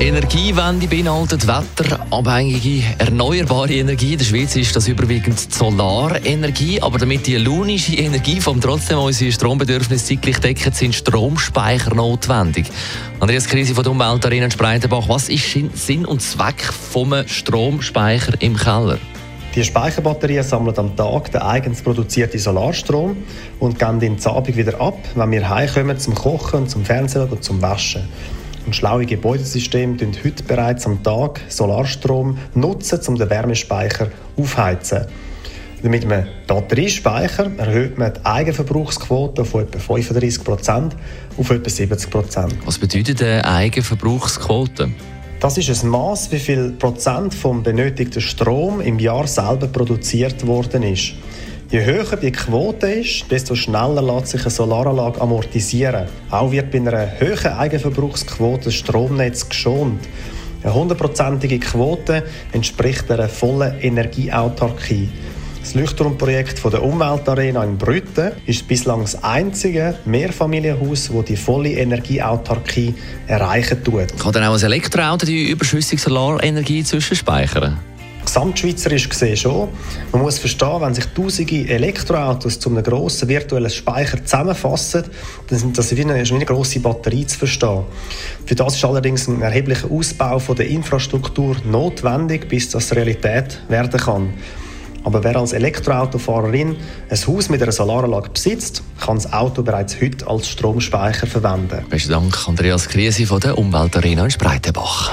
Energiewende beinhaltet wetterabhängige, erneuerbare Energie. In der Schweiz ist das überwiegend Solarenergie. Aber damit die lunische Energieform trotzdem unsere Strombedürfnisse zeitlich deckt, sind Stromspeicher notwendig. Andreas Krise von der Umweltarena Spreitenbach, was ist Sinn und Zweck vom Stromspeicher im Keller? Die Speicherbatterien sammeln am Tag den eigens produzierten Solarstrom und geben ihn zur Abend wieder ab, wenn wir heimkommen zum Kochen, zum Fernsehen oder zum Waschen und schlaue Gebäudesysteme nutzen heute bereits am Tag Solarstrom nutzen, um den Wärmespeicher aufheizen. Mit einem Batteriespeicher erhöht man die Eigenverbrauchsquote von etwa 35% auf etwa 70% Was bedeutet eine Eigenverbrauchsquote? Das ist ein Maß, wie viel Prozent vom benötigten Strom im Jahr selber produziert worden ist. Je höher die Quote ist, desto schneller lässt sich eine Solaranlage amortisieren. Auch wird bei einer hohen Eigenverbrauchsquote das Stromnetz geschont. Eine hundertprozentige Quote entspricht einer vollen Energieautarkie. Das Leuchtturmprojekt der Umweltarena in Brütten ist bislang das einzige Mehrfamilienhaus, das die volle Energieautarkie erreichen tut. Kann dann auch ein Elektroauto die überschüssige Solarenergie zwischenspeichern? Gesamtschweizerisch gesehen schon. Man muss verstehen, wenn sich tausende Elektroautos zu einem grossen virtuellen Speicher zusammenfassen, dann sind das wie eine, eine grosse Batterie zu verstehen. Für das ist allerdings ein erheblicher Ausbau von der Infrastruktur notwendig, bis das Realität werden kann. Aber wer als Elektroautofahrerin ein Haus mit einer Solaranlage besitzt, kann das Auto bereits heute als Stromspeicher verwenden. Besten Dank, Andreas Krise von der Umweltarena in Spreitenbach.